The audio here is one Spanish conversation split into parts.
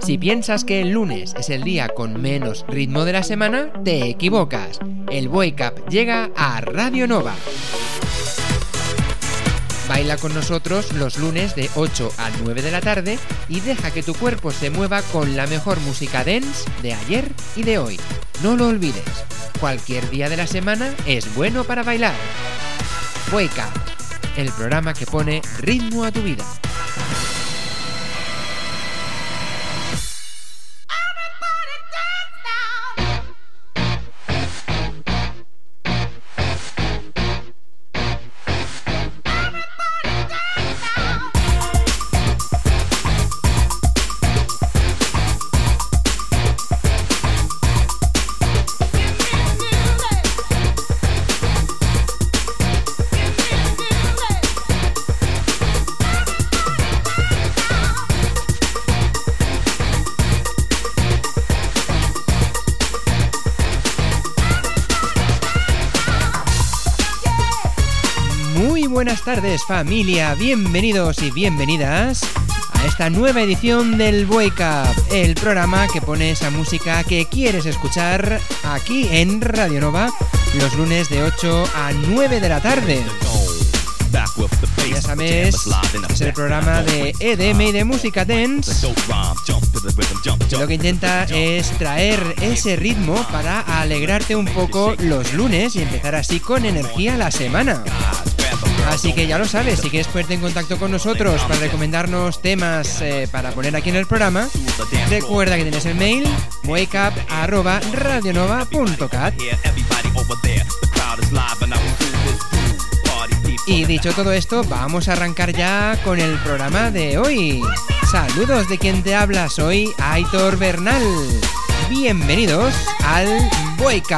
Si piensas que el lunes es el día con menos ritmo de la semana, te equivocas. El Wake Up llega a Radio Nova. Baila con nosotros los lunes de 8 a 9 de la tarde y deja que tu cuerpo se mueva con la mejor música dance de ayer y de hoy. No lo olvides, cualquier día de la semana es bueno para bailar. Wake Up, el programa que pone ritmo a tu vida. Tardes familia, bienvenidos y bienvenidas a esta nueva edición del Wake Up, el programa que pone esa música que quieres escuchar aquí en Radio Nova los lunes de 8 a 9 de la tarde. Ya sabes, es el programa de EDM y de música dance. lo que intenta es traer ese ritmo para alegrarte un poco los lunes y empezar así con energía la semana. Así que ya lo sabes, si quieres ponerte en contacto con nosotros para recomendarnos temas eh, para poner aquí en el programa, recuerda que tienes el mail wakeup.radionova.cat. Y dicho todo esto, vamos a arrancar ya con el programa de hoy. Saludos de quien te habla, soy Aitor Bernal. Bienvenidos al Wake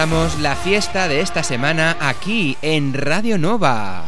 la fiesta de esta semana aquí en Radio Nova.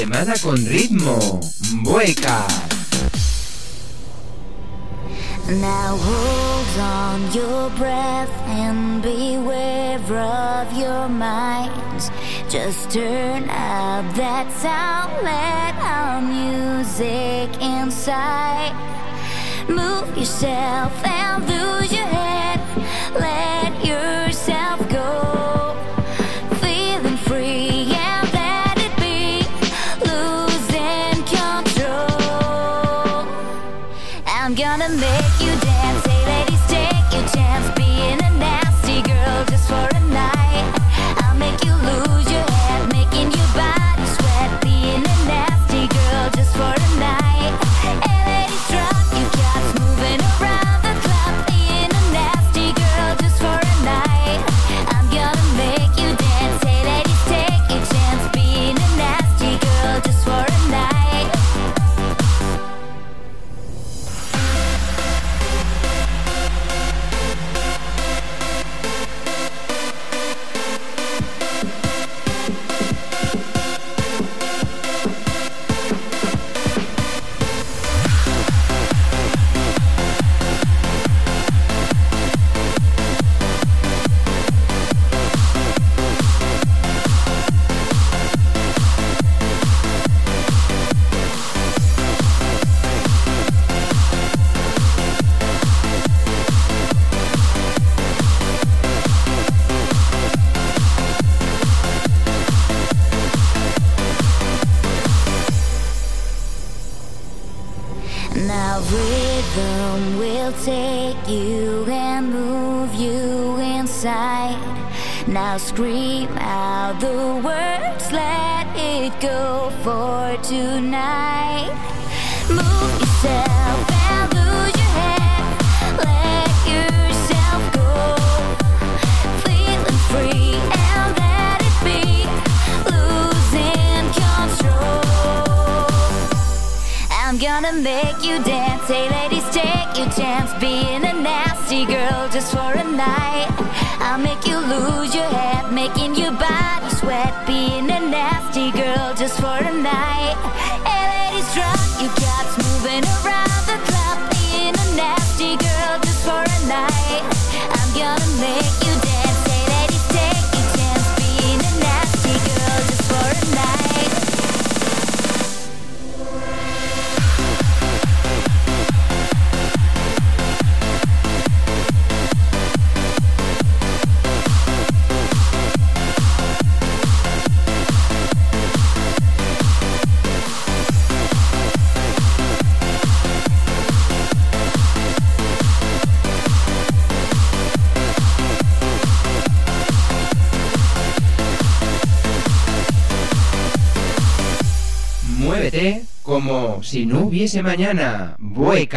Semana con ritmo. Bueca. Now hold on your breath and beware of your minds. Just turn up that sound, let our music inside. Move yourself and lose your head. Let Now scream out the words, let it go for tonight. Move yourself and lose your head. Let yourself go. Feeling free and let it be. Losing control. I'm gonna make you dance. Hey, ladies, take your chance. Being a nasty girl just for a night. I'll make you lose your head, making your body sweat. Being a nasty girl just for a night. Ladies, drop your caps, moving around como si no hubiese mañana. Wake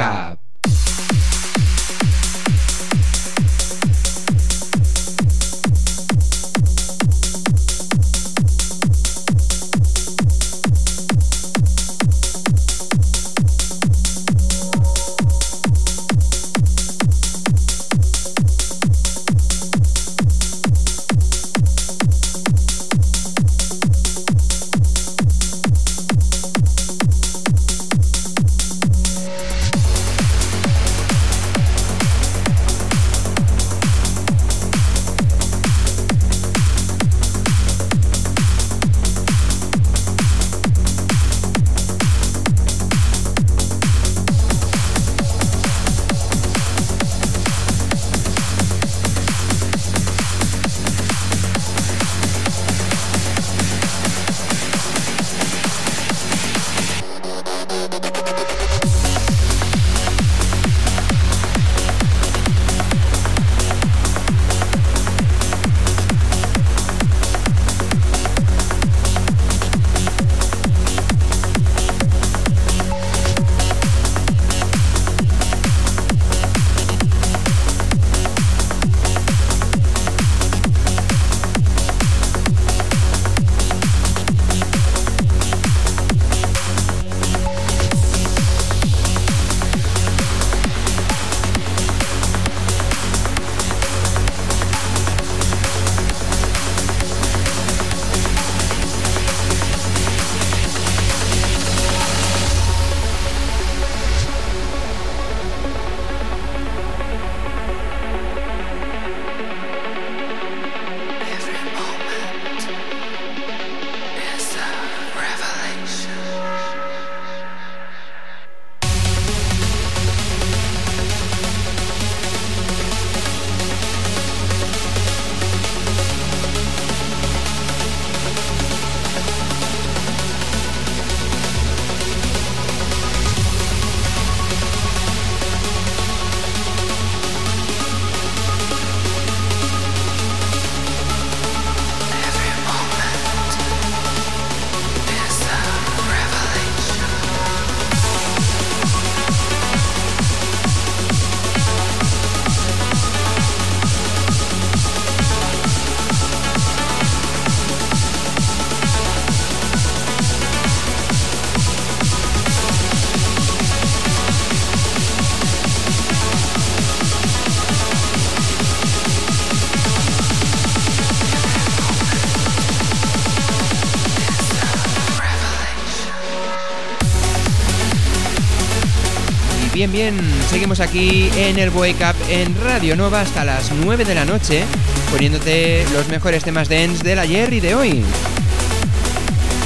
seguimos aquí en el Wake Up en Radio Nova hasta las 9 de la noche, poniéndote los mejores temas dance del ayer y de hoy.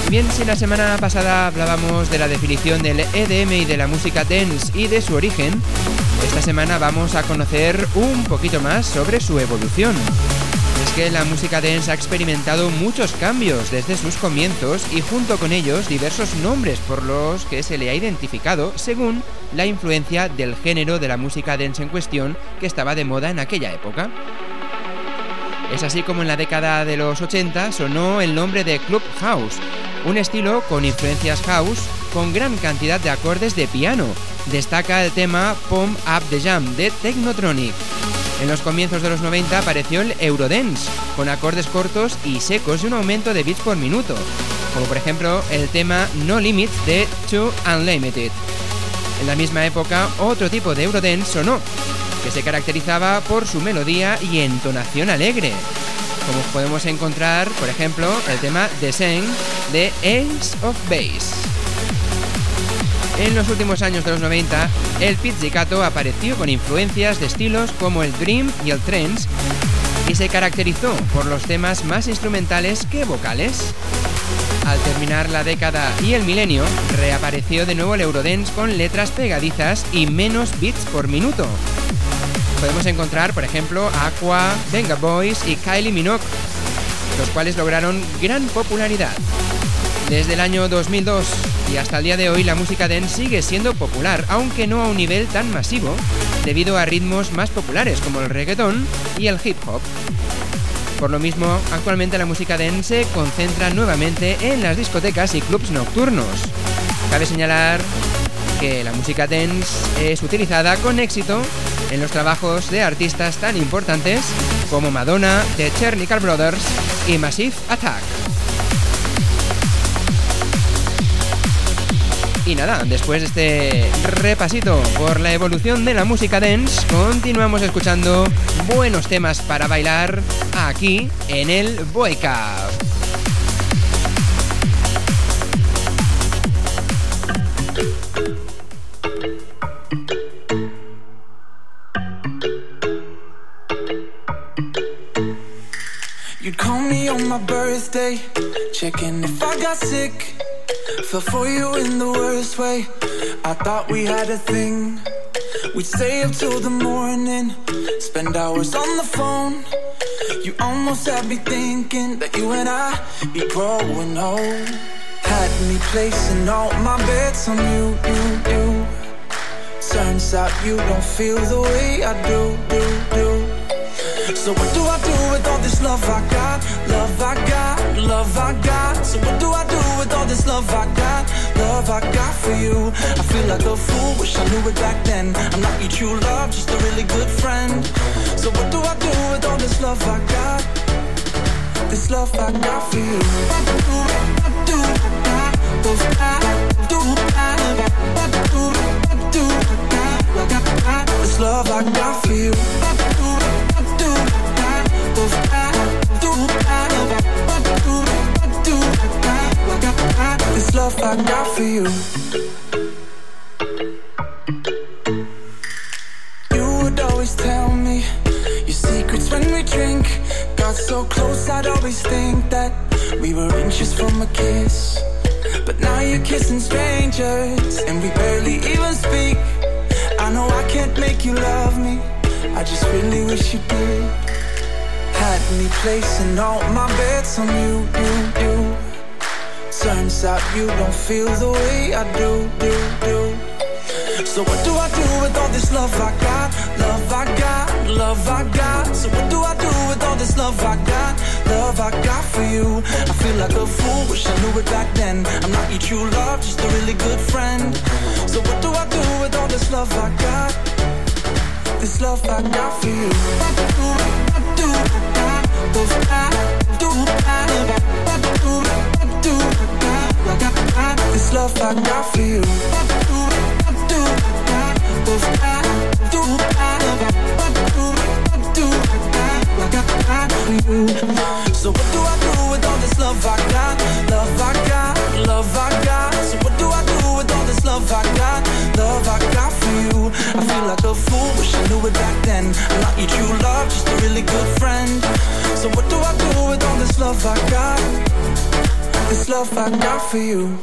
Bien, si la semana pasada hablábamos de la definición del EDM y de la música dance y de su origen, esta semana vamos a conocer un poquito más sobre su evolución. Es que la música dance ha experimentado muchos cambios desde sus comienzos y junto con ellos diversos nombres por los que se le ha identificado según la influencia del género de la música dance en cuestión que estaba de moda en aquella época. Es así como en la década de los 80 sonó el nombre de Club House, un estilo con influencias house con gran cantidad de acordes de piano. Destaca el tema Pump Up the Jam de Technotronic. En los comienzos de los 90 apareció el Eurodance, con acordes cortos y secos y un aumento de bits por minuto, como por ejemplo el tema No Limits de Two Unlimited. En la misma época, otro tipo de Eurodance sonó, que se caracterizaba por su melodía y entonación alegre, como podemos encontrar, por ejemplo, el tema Same de Ace of Base. En los últimos años de los 90, el pizzicato apareció con influencias de estilos como el dream y el trance y se caracterizó por los temas más instrumentales que vocales. Al terminar la década y el milenio, reapareció de nuevo el Eurodance con letras pegadizas y menos bits por minuto. Podemos encontrar, por ejemplo, Aqua, Venga Boys y Kylie Minogue, los cuales lograron gran popularidad. Desde el año 2002 y hasta el día de hoy la música dance sigue siendo popular, aunque no a un nivel tan masivo, debido a ritmos más populares como el reggaeton y el hip hop. Por lo mismo, actualmente la música dance se concentra nuevamente en las discotecas y clubs nocturnos. Cabe señalar que la música dance es utilizada con éxito en los trabajos de artistas tan importantes como Madonna, The Chernical Brothers y Massive Attack. Y nada, después de este repasito por la evolución de la música dance, continuamos escuchando buenos temas para bailar aquí en el Up. You'd call me on my birthday, checking sick. Fell for you in the worst way. I thought we had a thing. We'd stay up till the morning, spend hours on the phone. You almost had me thinking that you and I be growing old. Had me placing all my bets on you, you, you. Turns out you don't feel the way I do, do, do. So what do I do with all this love I got? Love I got, love I got. So what do I do with all this love I got? Love I got for you. I feel like a fool, wish I knew it back then. I'm not your true love, just a really good friend. So what do I do with all this love I got? This love I got for you. Do I do? What do I do? What do I? This love I got for you. Do I do? What This love I got for you. You would always tell me your secrets when we drink. Got so close, I'd always think that we were inches from a kiss. But now you're kissing strangers, and we barely even speak. I know I can't make you love me. I just really wish you did. Had me placing all my bets on you, you, you. Turns out you don't feel the way I do, do, do. So what do I do with all this love I got? Love I got, love I got. So what do I do with all this love I got? Love I got for you. I feel like a fool, wish I knew it back then. I'm not your true love, just a really good friend. So what do I do with all this love I got? This love I got for you. What do I do? What do I do? What do This love I got for you. So what do I do with all this love I got? Love I got, love I got. So what do I do with all this love I got? Love I got for you. I feel like a fool, wish I knew it back then. I'm not your true love, just a really good friend. So what do I do with all this love I got? This love I got for you.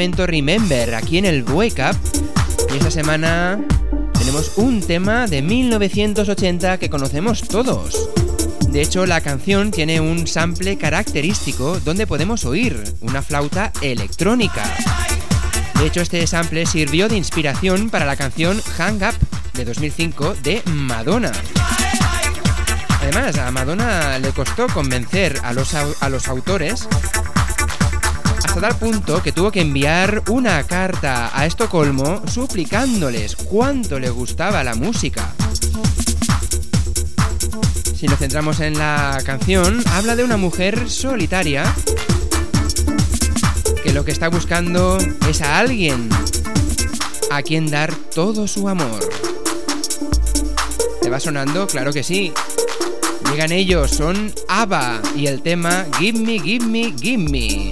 Remember aquí en el Wake Up. Y esta semana tenemos un tema de 1980 que conocemos todos. De hecho, la canción tiene un sample característico donde podemos oír una flauta electrónica. De hecho, este sample sirvió de inspiración para la canción Hang Up de 2005 de Madonna. Además, a Madonna le costó convencer a los, a los autores hasta tal punto que tuvo que enviar una carta a Estocolmo suplicándoles cuánto le gustaba la música. Si nos centramos en la canción, habla de una mujer solitaria que lo que está buscando es a alguien a quien dar todo su amor. ¿Te va sonando? Claro que sí. Llegan ellos, son ABBA y el tema Give Me, Give Me, Give Me.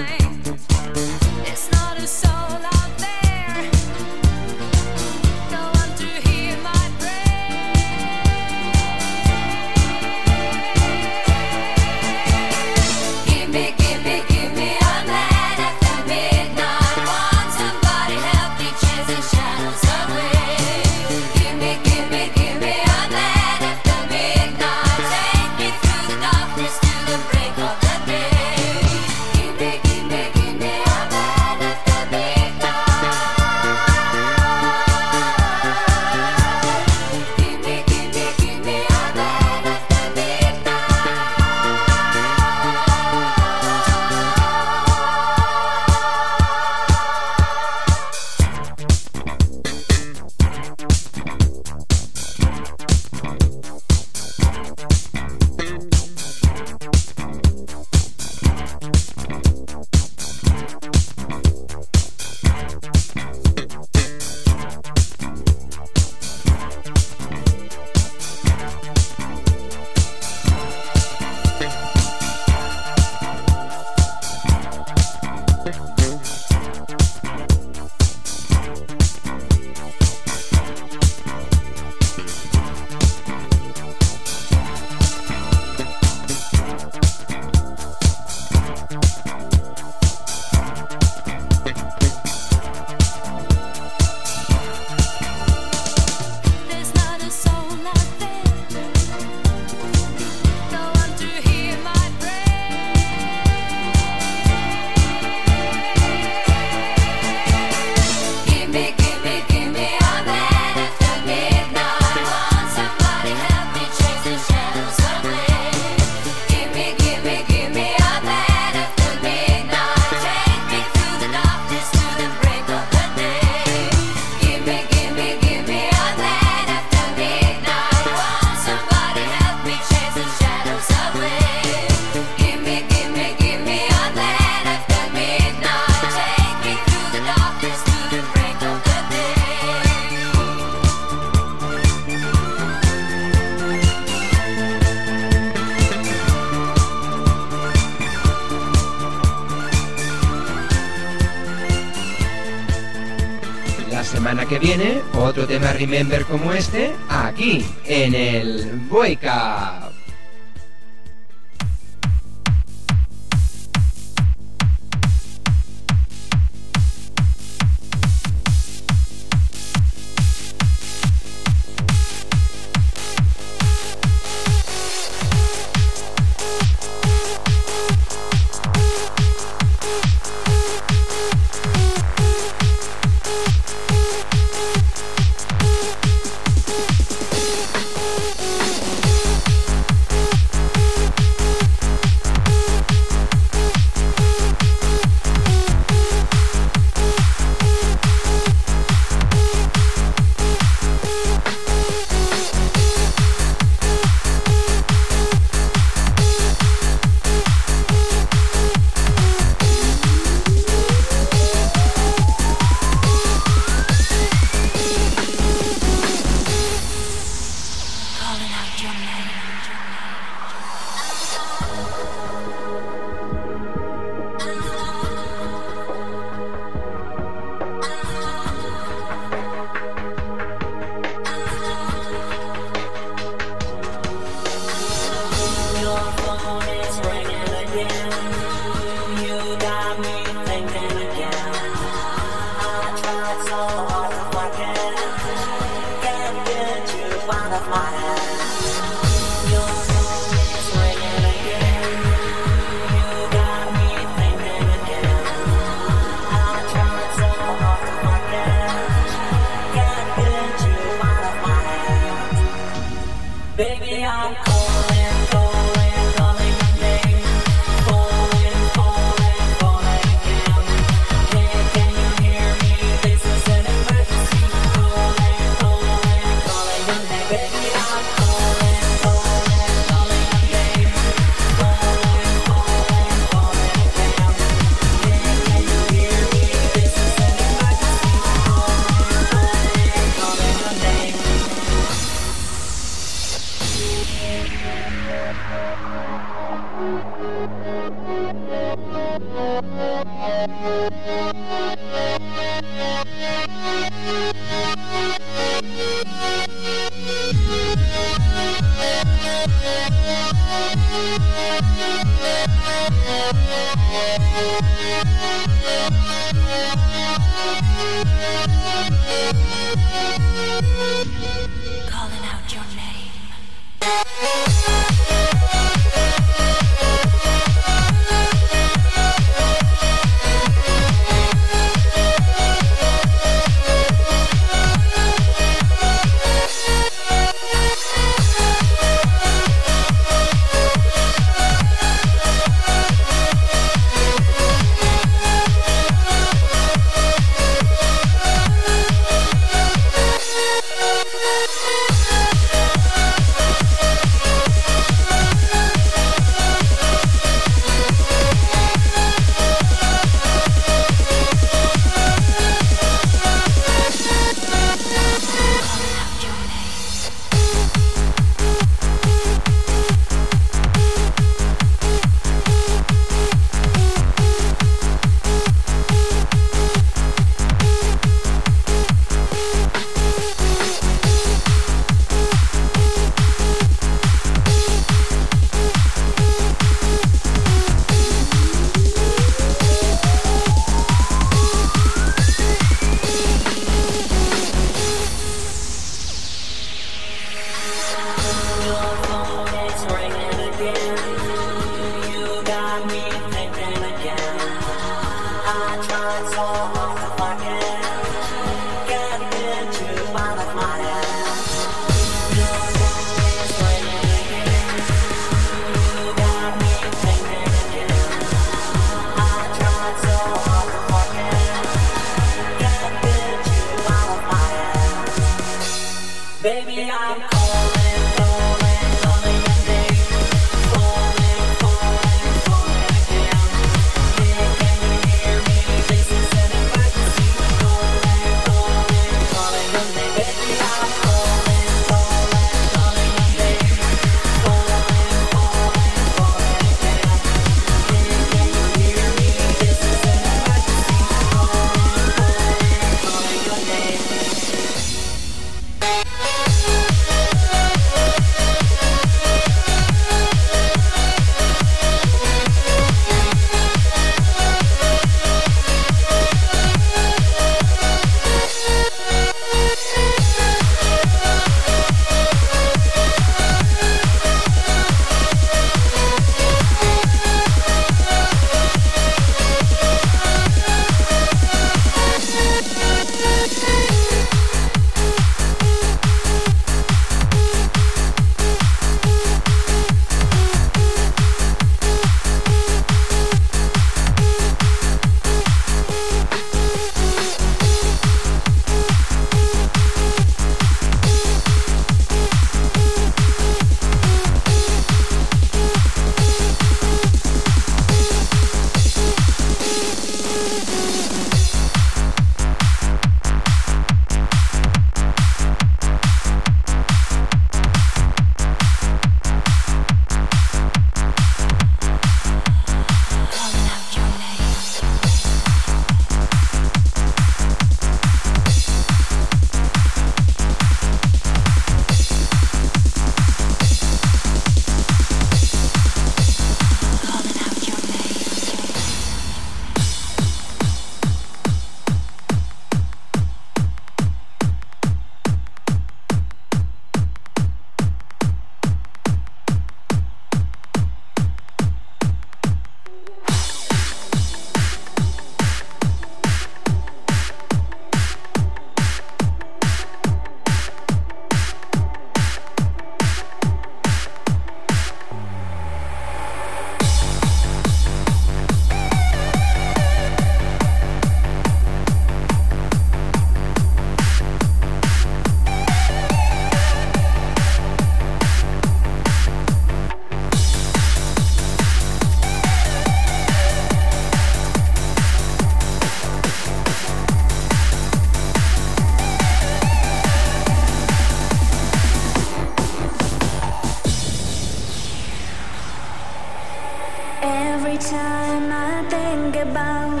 Every time I think about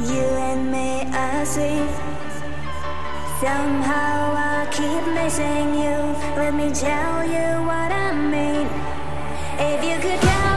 you and me, I see. Somehow I keep missing you. Let me tell you what I mean. If you could tell.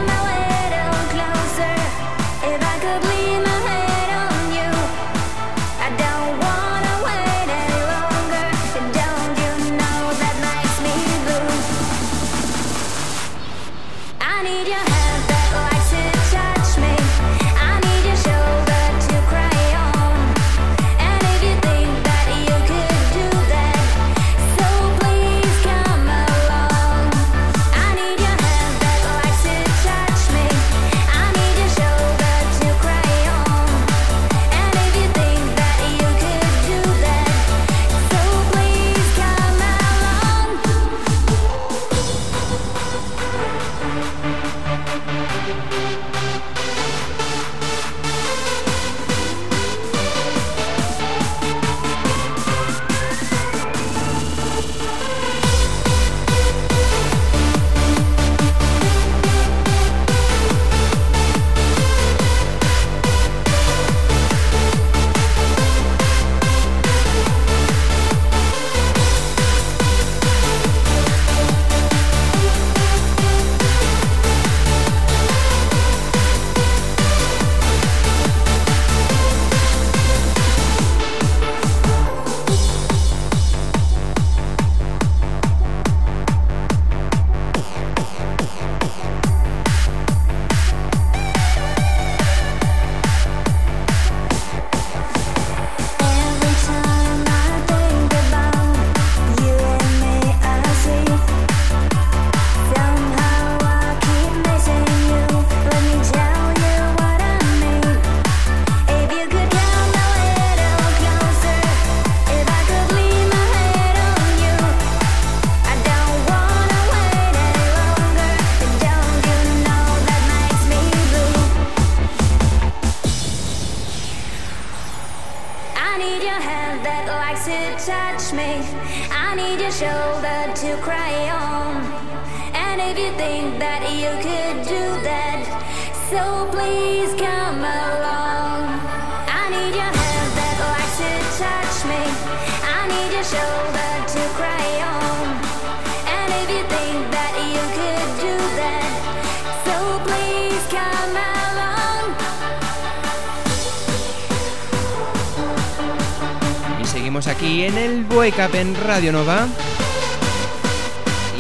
Radio Nova.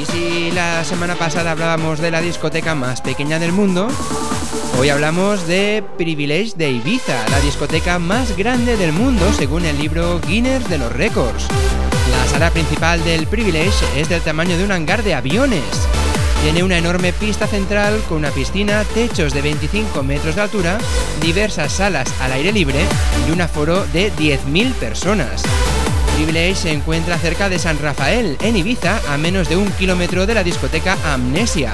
Y si la semana pasada hablábamos de la discoteca más pequeña del mundo, hoy hablamos de Privilege de Ibiza, la discoteca más grande del mundo según el libro Guinness de los Récords. La sala principal del Privilege es del tamaño de un hangar de aviones. Tiene una enorme pista central con una piscina, techos de 25 metros de altura, diversas salas al aire libre y un aforo de 10.000 personas. Privilege se encuentra cerca de San Rafael, en Ibiza, a menos de un kilómetro de la discoteca Amnesia.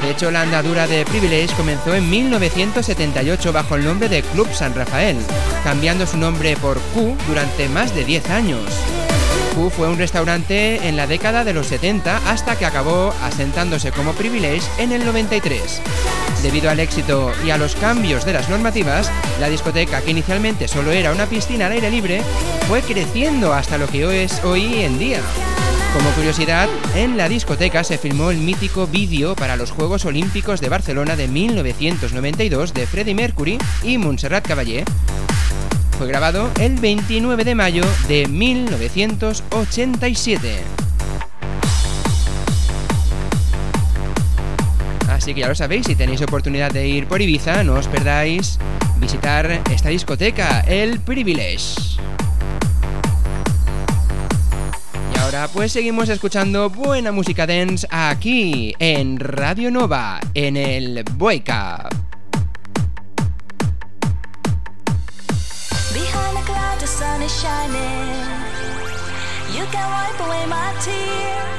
De hecho, la andadura de Privilege comenzó en 1978 bajo el nombre de Club San Rafael, cambiando su nombre por Q durante más de 10 años. Q fue un restaurante en la década de los 70 hasta que acabó asentándose como Privilege en el 93. Debido al éxito y a los cambios de las normativas, la discoteca, que inicialmente solo era una piscina al aire libre, fue creciendo hasta lo que hoy es hoy en día. Como curiosidad, en la discoteca se filmó el mítico vídeo para los Juegos Olímpicos de Barcelona de 1992 de Freddie Mercury y Montserrat Caballé. Fue grabado el 29 de mayo de 1987. Así que ya lo sabéis, si tenéis oportunidad de ir por Ibiza, no os perdáis visitar esta discoteca, el Privilege. Y ahora pues seguimos escuchando buena música dance aquí en Radio Nova, en el tears.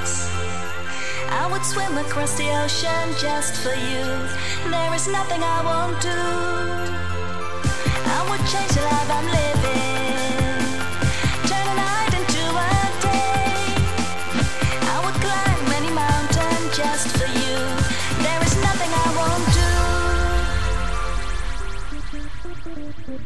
I would swim across the ocean just for you. There is nothing I won't do. I would change the life I'm living.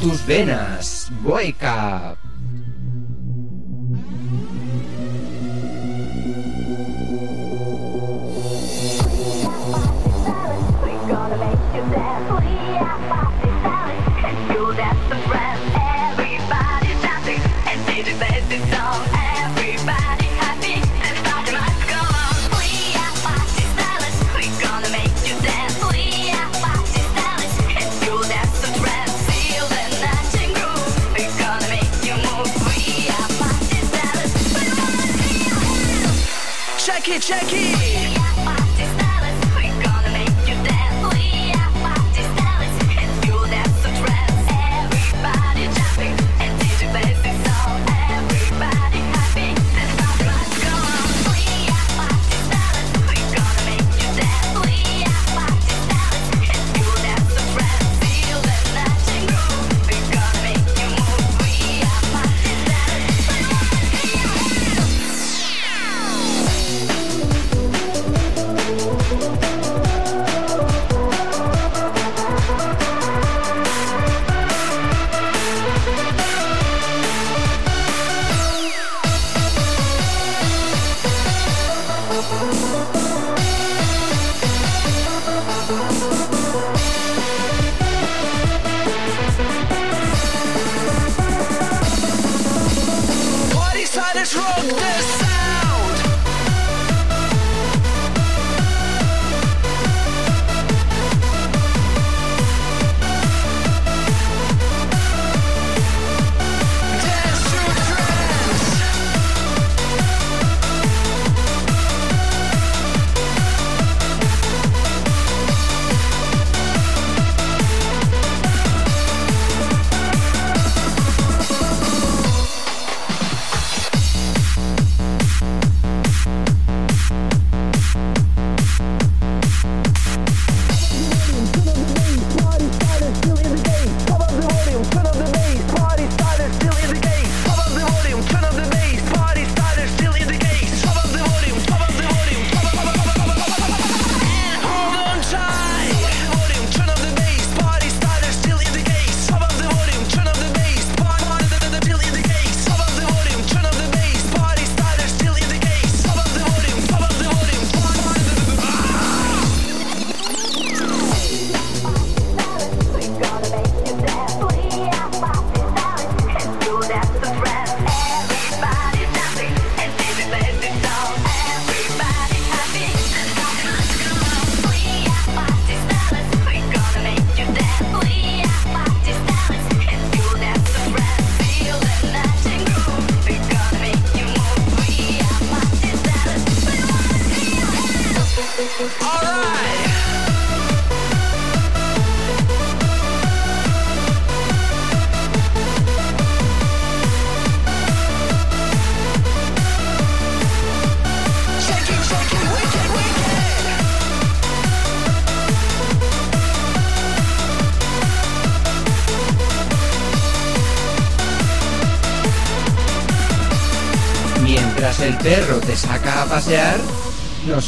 tus venas. Wake check it, check it.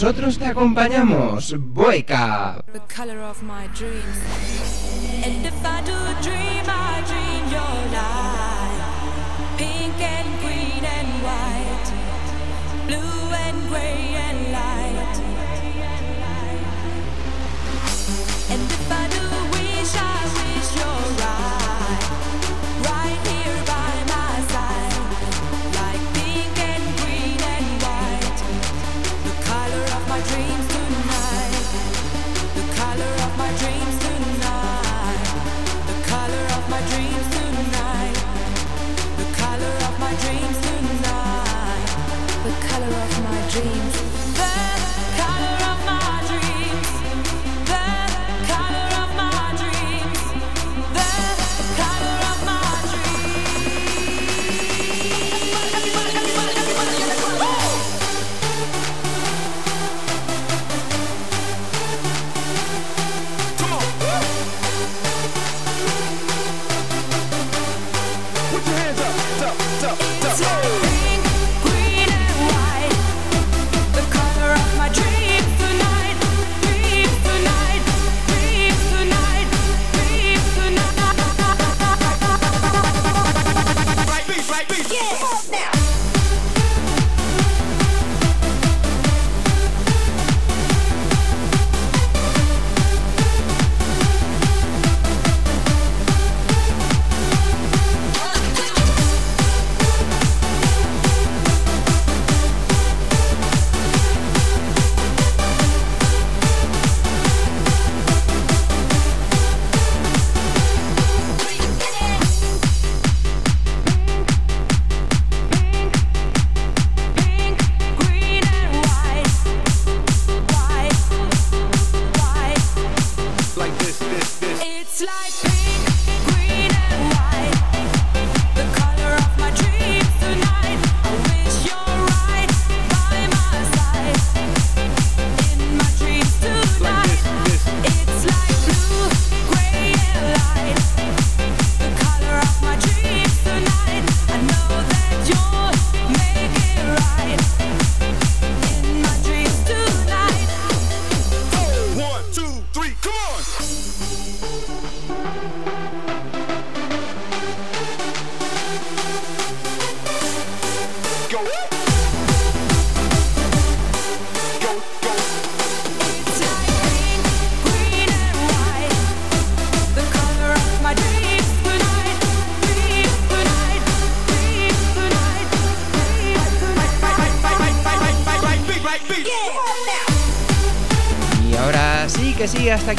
Nosotros te acompañamos, Boica.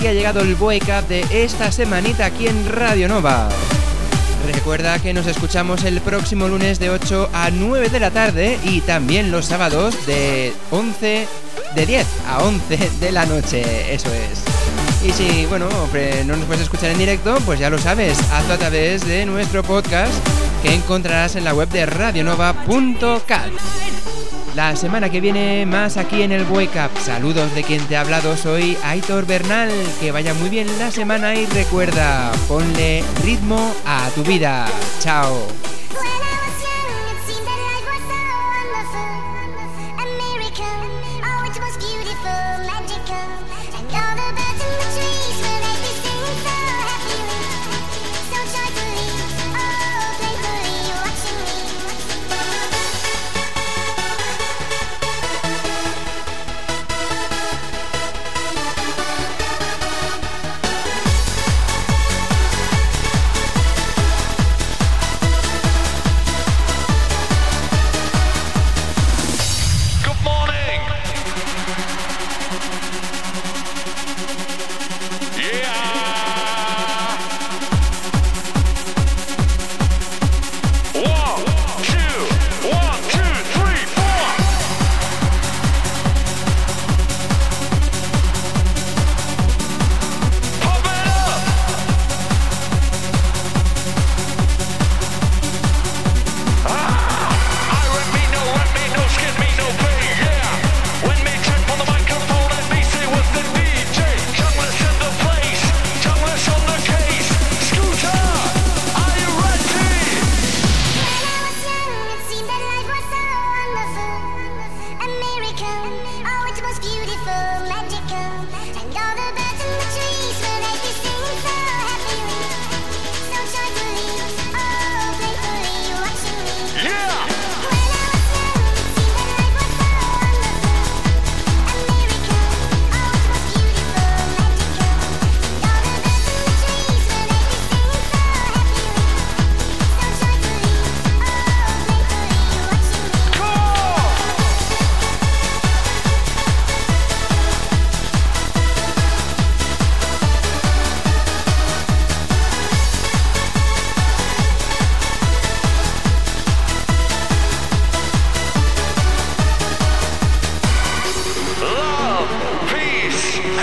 ha llegado el Wake Up de esta semanita aquí en Radio Nova. Recuerda que nos escuchamos el próximo lunes de 8 a 9 de la tarde y también los sábados de 11 de 10 a 11 de la noche, eso es. Y si, bueno, no nos puedes escuchar en directo, pues ya lo sabes, hazlo a través de nuestro podcast que encontrarás en la web de radionova.cat. La semana que viene más aquí en el Wake Up. Saludos de quien te ha hablado, soy Aitor Bernal. Que vaya muy bien la semana y recuerda, ponle ritmo a tu vida. Chao.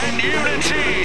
and unity.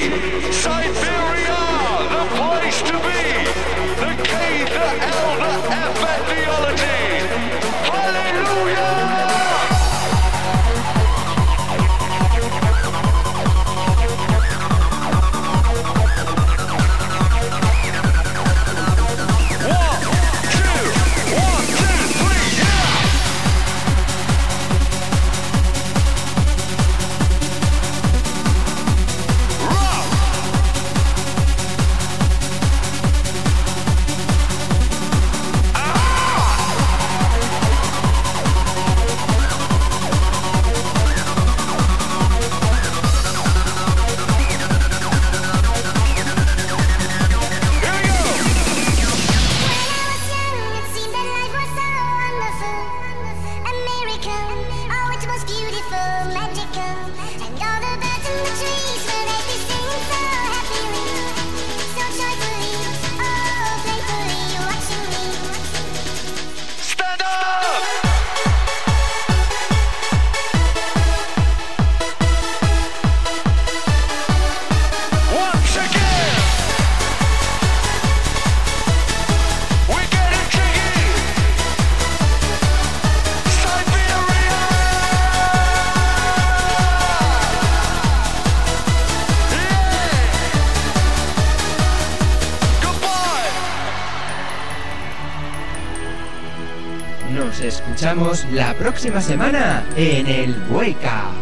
La próxima semana en el Up.